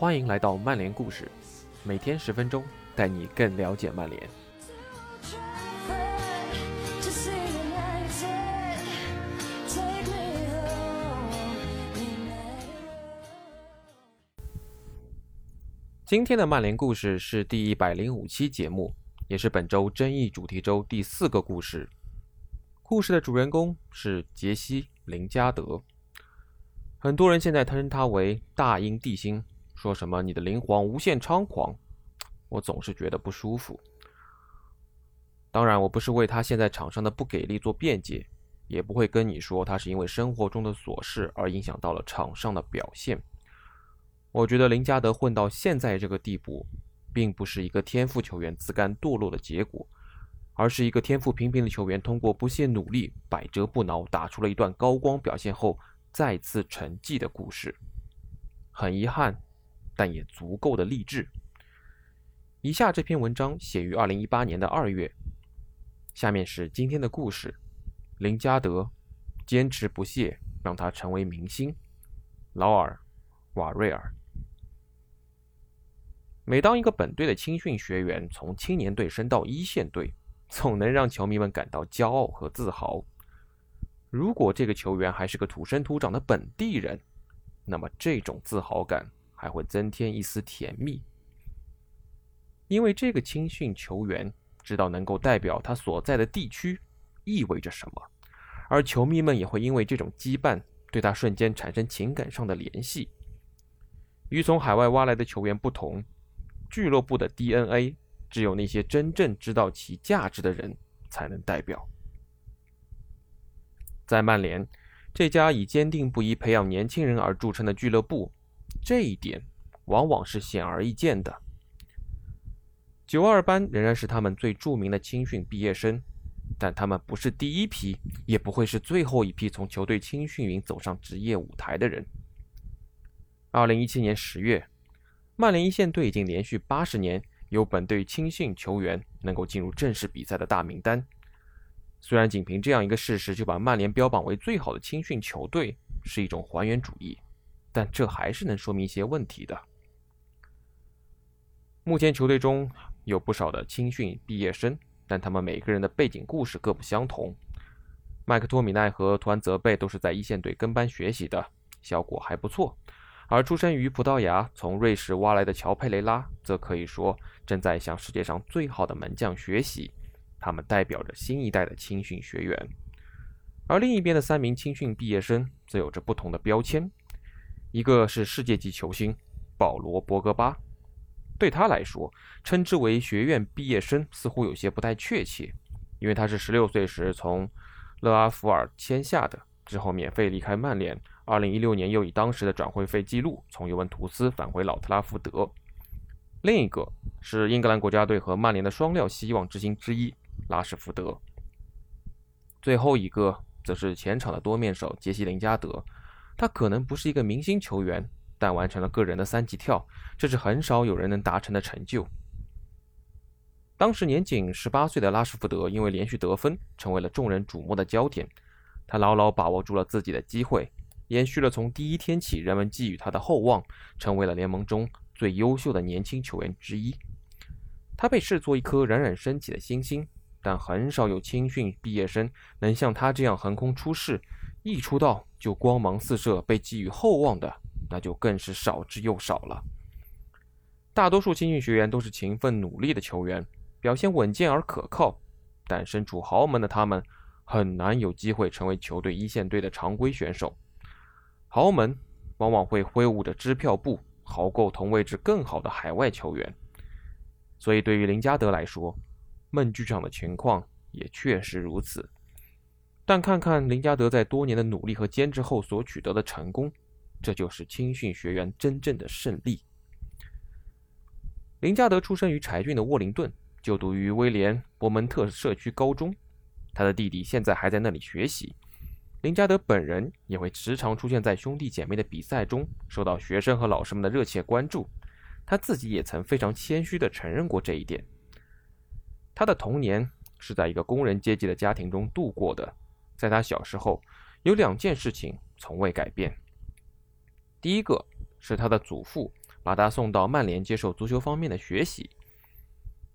欢迎来到曼联故事，每天十分钟，带你更了解曼联。今天的曼联故事是第一百零五期节目，也是本周争议主题周第四个故事。故事的主人公是杰西·林加德，很多人现在称他为“大英帝星”。说什么你的灵皇无限猖狂，我总是觉得不舒服。当然，我不是为他现在场上的不给力做辩解，也不会跟你说他是因为生活中的琐事而影响到了场上的表现。我觉得林加德混到现在这个地步，并不是一个天赋球员自甘堕落的结果，而是一个天赋平平的球员通过不懈努力、百折不挠，打出了一段高光表现后再次沉寂的故事。很遗憾。但也足够的励志。以下这篇文章写于二零一八年的二月。下面是今天的故事：林加德坚持不懈，让他成为明星。劳尔·瓦瑞尔。每当一个本队的青训学员从青年队升到一线队，总能让球迷们感到骄傲和自豪。如果这个球员还是个土生土长的本地人，那么这种自豪感。还会增添一丝甜蜜，因为这个青训球员知道能够代表他所在的地区意味着什么，而球迷们也会因为这种羁绊对他瞬间产生情感上的联系。与从海外挖来的球员不同，俱乐部的 DNA 只有那些真正知道其价值的人才能代表。在曼联这家以坚定不移培养年轻人而著称的俱乐部。这一点往往是显而易见的。九二班仍然是他们最著名的青训毕业生，但他们不是第一批，也不会是最后一批从球队青训营走上职业舞台的人。二零一七年十月，曼联一线队已经连续八十年有本队青训球员能够进入正式比赛的大名单。虽然仅凭这样一个事实就把曼联标榜为最好的青训球队，是一种还原主义。但这还是能说明一些问题的。目前球队中有不少的青训毕业生，但他们每个人的背景故事各不相同。麦克托米奈和图安泽贝都是在一线队跟班学习的，效果还不错。而出生于葡萄牙、从瑞士挖来的乔佩雷拉，则可以说正在向世界上最好的门将学习。他们代表着新一代的青训学员。而另一边的三名青训毕业生则有着不同的标签。一个是世界级球星保罗·博格巴，对他来说，称之为学院毕业生似乎有些不太确切，因为他是十六岁时从勒阿弗尔签下的，之后免费离开曼联。二零一六年又以当时的转会费记录从尤文图斯返回老特拉福德。另一个是英格兰国家队和曼联的双料希望之星之一拉什福德。最后一个则是前场的多面手杰西·林加德。他可能不是一个明星球员，但完成了个人的三级跳，这是很少有人能达成的成就。当时年仅十八岁的拉什福德，因为连续得分，成为了众人瞩目的焦点。他牢牢把握住了自己的机会，延续了从第一天起人们寄予他的厚望，成为了联盟中最优秀的年轻球员之一。他被视作一颗冉冉升起的新星，但很少有青训毕业生能像他这样横空出世。一出道就光芒四射，被寄予厚望的，那就更是少之又少了。大多数青训学员都是勤奋努力的球员，表现稳健而可靠，但身处豪门的他们很难有机会成为球队一线队的常规选手。豪门往往会挥舞着支票簿，豪购同位置更好的海外球员。所以，对于林加德来说，梦剧场的情况也确实如此。但看看林加德在多年的努力和坚持后所取得的成功，这就是青训学员真正的胜利。林加德出生于柴郡的沃灵顿，就读于威廉伯蒙特社区高中。他的弟弟现在还在那里学习。林加德本人也会时常出现在兄弟姐妹的比赛中，受到学生和老师们的热切关注。他自己也曾非常谦虚地承认过这一点。他的童年是在一个工人阶级的家庭中度过的。在他小时候，有两件事情从未改变。第一个是他的祖父把他送到曼联接受足球方面的学习。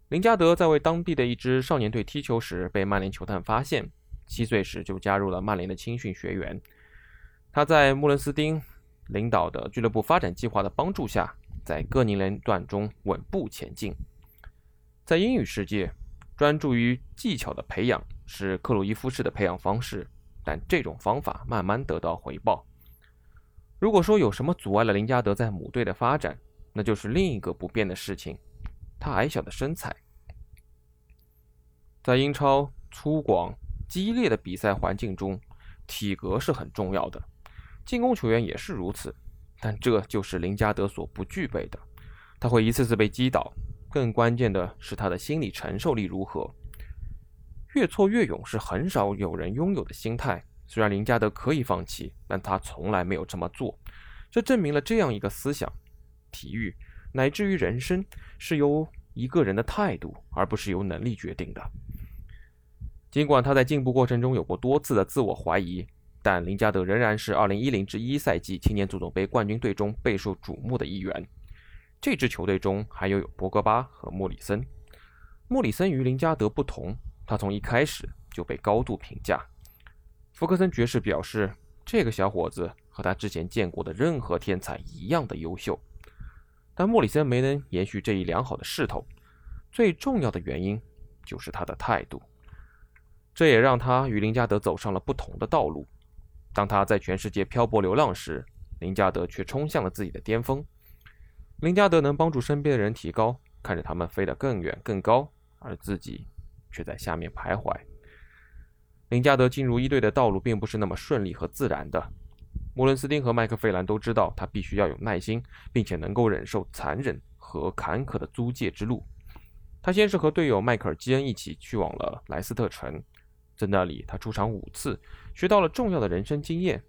林加德在为当地的一支少年队踢球时，被曼联球探发现。七岁时就加入了曼联的青训学员。他在穆伦斯丁领导的俱乐部发展计划的帮助下，在各年龄段中稳步前进。在英语世界，专注于技巧的培养是克鲁伊夫式的培养方式，但这种方法慢慢得到回报。如果说有什么阻碍了林加德在母队的发展，那就是另一个不变的事情：他矮小的身材。在英超粗犷、激烈的比赛环境中，体格是很重要的。进攻球员也是如此，但这就是林加德所不具备的。他会一次次被击倒。更关键的是他的心理承受力如何。越挫越勇是很少有人拥有的心态。虽然林加德可以放弃，但他从来没有这么做。这证明了这样一个思想：体育乃至于人生是由一个人的态度，而不是由能力决定的。尽管他在进步过程中有过多次的自我怀疑，但林加德仍然是2010至1赛季青年足总杯冠军队中备受瞩目的一员。这支球队中还有有博格巴和莫里森。莫里森与林加德不同，他从一开始就被高度评价。福克森爵士表示，这个小伙子和他之前见过的任何天才一样的优秀。但莫里森没能延续这一良好的势头，最重要的原因就是他的态度。这也让他与林加德走上了不同的道路。当他在全世界漂泊流浪时，林加德却冲向了自己的巅峰。林加德能帮助身边的人提高，看着他们飞得更远更高，而自己却在下面徘徊。林加德进入一队的道路并不是那么顺利和自然的。穆伦斯丁和麦克费兰都知道，他必须要有耐心，并且能够忍受残忍和坎坷的租借之路。他先是和队友迈克尔·基恩一起去往了莱斯特城，在那里他出场五次，学到了重要的人生经验。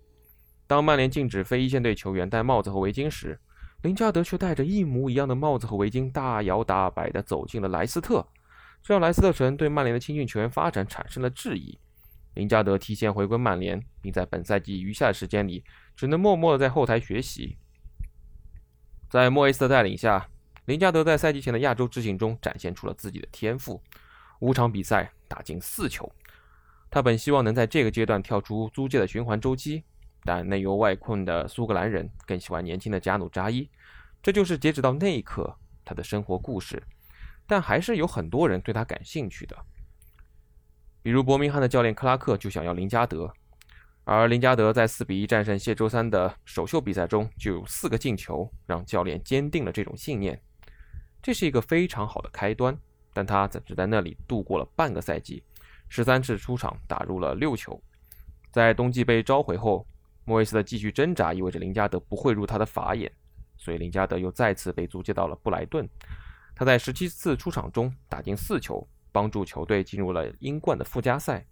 当曼联禁止非一线队球员戴帽子和围巾时，林加德却戴着一模一样的帽子和围巾，大摇大摆地走进了莱斯特，这让莱斯特城对曼联的青训球员发展产生了质疑。林加德提前回归曼联，并在本赛季余下的时间里，只能默默地在后台学习。在莫耶斯的带领下，林加德在赛季前的亚洲之行中展现出了自己的天赋，五场比赛打进四球。他本希望能在这个阶段跳出租借的循环周期。但内忧外困的苏格兰人更喜欢年轻的加努扎伊，这就是截止到那一刻他的生活故事。但还是有很多人对他感兴趣的，比如伯明翰的教练克拉克就想要林加德，而林加德在四比一战胜谢周三的首秀比赛中就有四个进球，让教练坚定了这种信念。这是一个非常好的开端，但他只在那里度过了半个赛季，十三次出场打入了六球，在冬季被召回后。莫耶斯的继续挣扎意味着林加德不会入他的法眼，所以林加德又再次被租借到了布莱顿。他在十七次出场中打进四球，帮助球队进入了英冠的附加赛。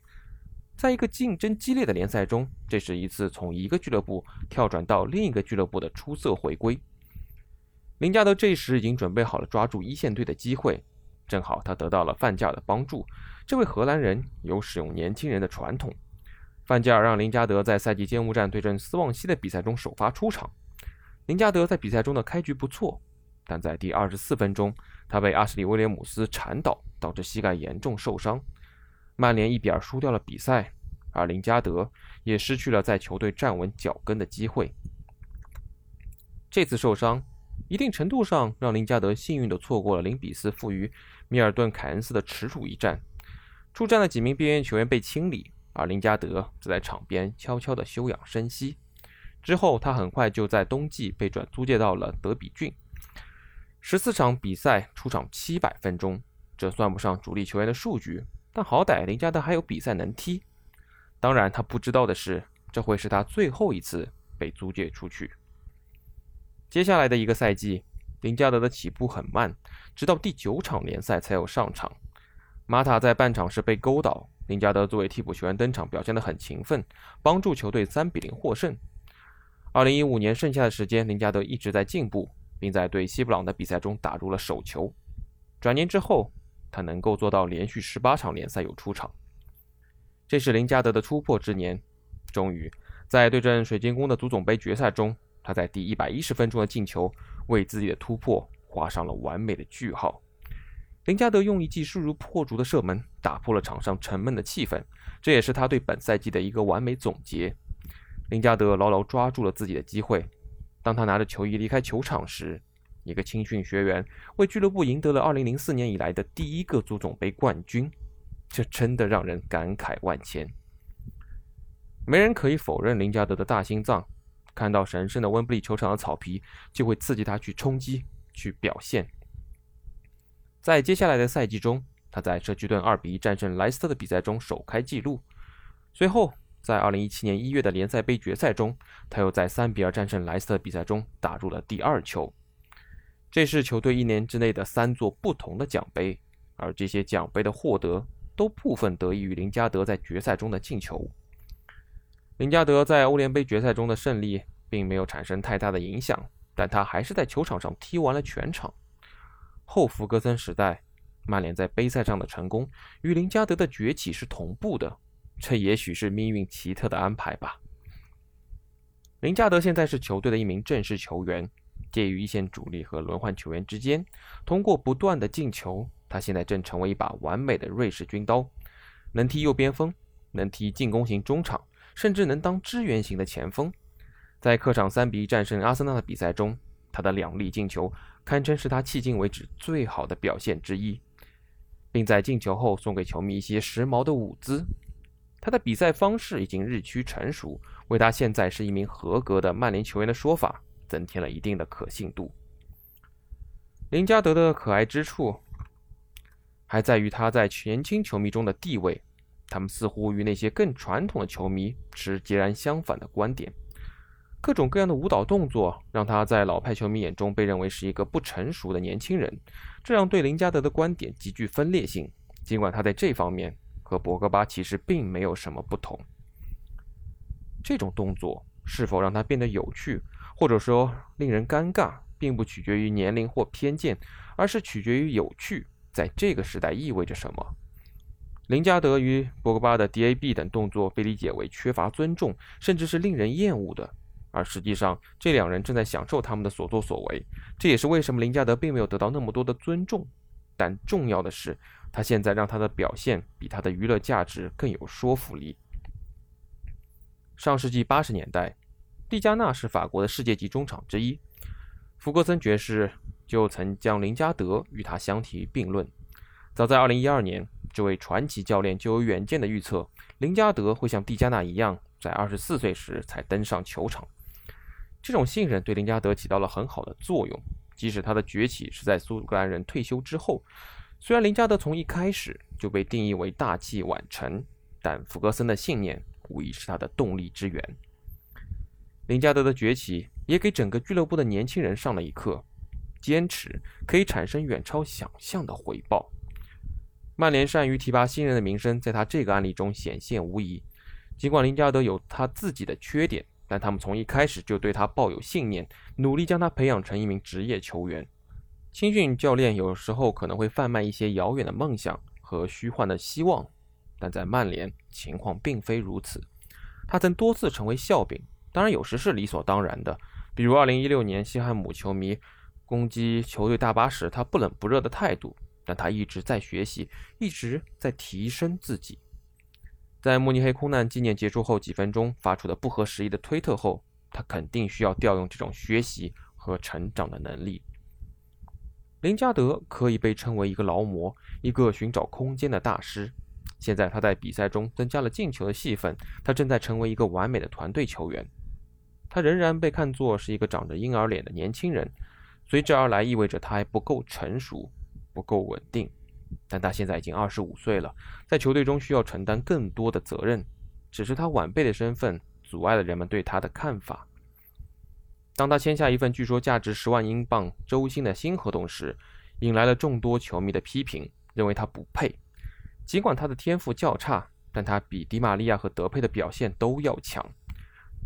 在一个竞争激烈的联赛中，这是一次从一个俱乐部跳转到另一个俱乐部的出色回归。林加德这时已经准备好了抓住一线队的机会，正好他得到了范加尔的帮助。这位荷兰人有使用年轻人的传统。范加尔让林加德在赛季揭幕战对阵斯旺西的比赛中首发出场。林加德在比赛中的开局不错，但在第二十四分钟，他被阿什利·威廉姆斯铲倒，导致膝盖严重受伤。曼联一比二输掉了比赛，而林加德也失去了在球队站稳脚跟的机会。这次受伤，一定程度上让林加德幸运地错过了零比四负于米尔顿·凯恩斯的耻辱一战。出战的几名边缘球员被清理。而林加德则在场边悄悄地休养生息。之后，他很快就在冬季被转租借到了德比郡。十四场比赛出场七百分钟，这算不上主力球员的数据，但好歹林加德还有比赛能踢。当然，他不知道的是，这会是他最后一次被租借出去。接下来的一个赛季，林加德的起步很慢，直到第九场联赛才有上场。马塔在半场时被勾倒。林加德作为替补球员登场，表现得很勤奋，帮助球队三比零获胜。二零一五年剩下的时间，林加德一直在进步，并在对西布朗的比赛中打入了首球。转年之后，他能够做到连续十八场联赛有出场，这是林加德的突破之年。终于，在对阵水晶宫的足总杯决赛中，他在第一百一十分钟的进球，为自己的突破画上了完美的句号。林加德用一记势如破竹的射门打破了场上沉闷的气氛，这也是他对本赛季的一个完美总结。林加德牢牢抓住了自己的机会，当他拿着球衣离开球场时，一个青训学员为俱乐部赢得了2004年以来的第一个足总杯冠军，这真的让人感慨万千。没人可以否认林加德的大心脏，看到神圣的温布利球场的草皮，就会刺激他去冲击、去表现。在接下来的赛季中，他在社区盾2比1战胜莱斯特的比赛中首开纪录。随后，在2017年1月的联赛杯决赛中，他又在3比2战胜莱斯特比赛中打入了第二球。这是球队一年之内的三座不同的奖杯，而这些奖杯的获得都部分得益于林加德在决赛中的进球。林加德在欧联杯决赛中的胜利并没有产生太大的影响，但他还是在球场上踢完了全场。后弗格森时代，曼联在杯赛上的成功与林加德的崛起是同步的，这也许是命运奇特的安排吧。林加德现在是球队的一名正式球员，介于一线主力和轮换球员之间。通过不断的进球，他现在正成为一把完美的瑞士军刀，能踢右边锋，能踢进攻型中场。甚至能当支援型的前锋，在客场三比一战胜阿森纳的比赛中，他的两粒进球堪称是他迄今为止最好的表现之一，并在进球后送给球迷一些时髦的舞姿。他的比赛方式已经日趋成熟，为他现在是一名合格的曼联球员的说法增添了一定的可信度。林加德的可爱之处还在于他在年轻球迷中的地位。他们似乎与那些更传统的球迷持截然相反的观点。各种各样的舞蹈动作让他在老派球迷眼中被认为是一个不成熟的年轻人，这让对林加德的观点极具分裂性。尽管他在这方面和博格巴其实并没有什么不同。这种动作是否让他变得有趣，或者说令人尴尬，并不取决于年龄或偏见，而是取决于有趣在这个时代意味着什么。林加德与博格巴的 DAB 等动作被理解为缺乏尊重，甚至是令人厌恶的，而实际上这两人正在享受他们的所作所为。这也是为什么林加德并没有得到那么多的尊重。但重要的是，他现在让他的表现比他的娱乐价值更有说服力。上世纪八十年代，蒂加纳是法国的世界级中场之一，福格森爵士就曾将林加德与他相提并论。早在2012年。这位传奇教练就有远见的预测，林加德会像蒂加纳一样，在二十四岁时才登上球场。这种信任对林加德起到了很好的作用，即使他的崛起是在苏格兰人退休之后。虽然林加德从一开始就被定义为大器晚成，但弗格森的信念无疑是他的动力之源。林加德的崛起也给整个俱乐部的年轻人上了一课：坚持可以产生远超想象的回报。曼联善于提拔新人的名声，在他这个案例中显现无疑。尽管林加德有他自己的缺点，但他们从一开始就对他抱有信念，努力将他培养成一名职业球员。青训教练有时候可能会贩卖一些遥远的梦想和虚幻的希望，但在曼联情况并非如此。他曾多次成为笑柄，当然有时是理所当然的，比如2016年西汉姆球迷攻击球队大巴时，他不冷不热的态度。但他一直在学习，一直在提升自己。在慕尼黑空难纪念结束后几分钟发出的不合时宜的推特后，他肯定需要调用这种学习和成长的能力。林加德可以被称为一个劳模，一个寻找空间的大师。现在他在比赛中增加了进球的戏份，他正在成为一个完美的团队球员。他仍然被看作是一个长着婴儿脸的年轻人，随之而来意味着他还不够成熟。不够稳定，但他现在已经二十五岁了，在球队中需要承担更多的责任。只是他晚辈的身份阻碍了人们对他的看法。当他签下一份据说价值十万英镑周薪的新合同时，引来了众多球迷的批评，认为他不配。尽管他的天赋较差，但他比迪玛利亚和德佩的表现都要强。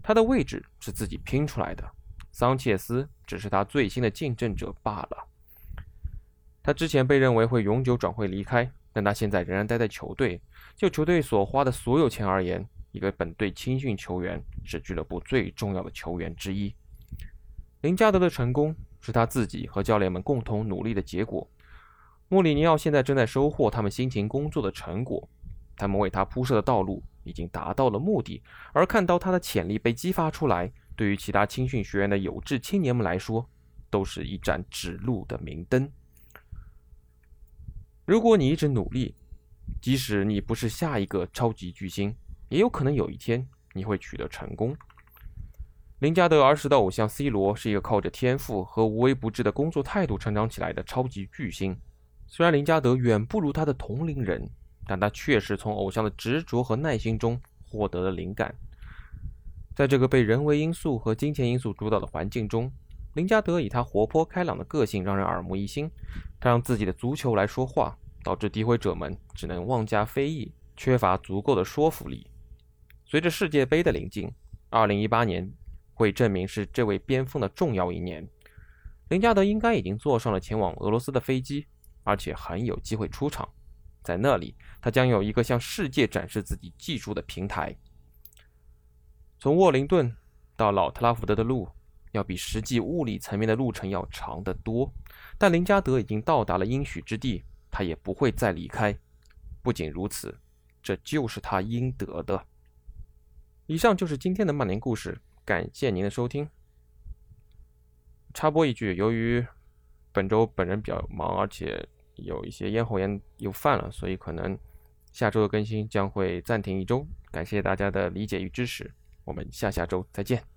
他的位置是自己拼出来的，桑切斯只是他最新的竞争者罢了。他之前被认为会永久转会离开，但他现在仍然待在球队。就球队所花的所有钱而言，一个本队青训球员是俱乐部最重要的球员之一。林加德的成功是他自己和教练们共同努力的结果。穆里尼奥现在正在收获他们辛勤工作的成果，他们为他铺设的道路已经达到了目的，而看到他的潜力被激发出来，对于其他青训学院的有志青年们来说，都是一盏指路的明灯。如果你一直努力，即使你不是下一个超级巨星，也有可能有一天你会取得成功。林加德儿时的偶像 C 罗是一个靠着天赋和无微不至的工作态度成长起来的超级巨星。虽然林加德远不如他的同龄人，但他确实从偶像的执着和耐心中获得了灵感。在这个被人为因素和金钱因素主导的环境中，林加德以他活泼开朗的个性让人耳目一新。他让自己的足球来说话，导致诋毁者们只能妄加非议，缺乏足够的说服力。随着世界杯的临近，2018年。会证明是这位边锋的重要一年。林加德应该已经坐上了前往俄罗斯的飞机，而且很有机会出场。在那里，他将有一个向世界展示自己技术的平台。从沃灵顿到老特拉福德的路，要比实际物理层面的路程要长得多。但林加德已经到达了应许之地，他也不会再离开。不仅如此，这就是他应得的。以上就是今天的曼联故事。感谢您的收听。插播一句，由于本周本人比较忙，而且有一些咽喉炎又犯了，所以可能下周的更新将会暂停一周。感谢大家的理解与支持，我们下下周再见。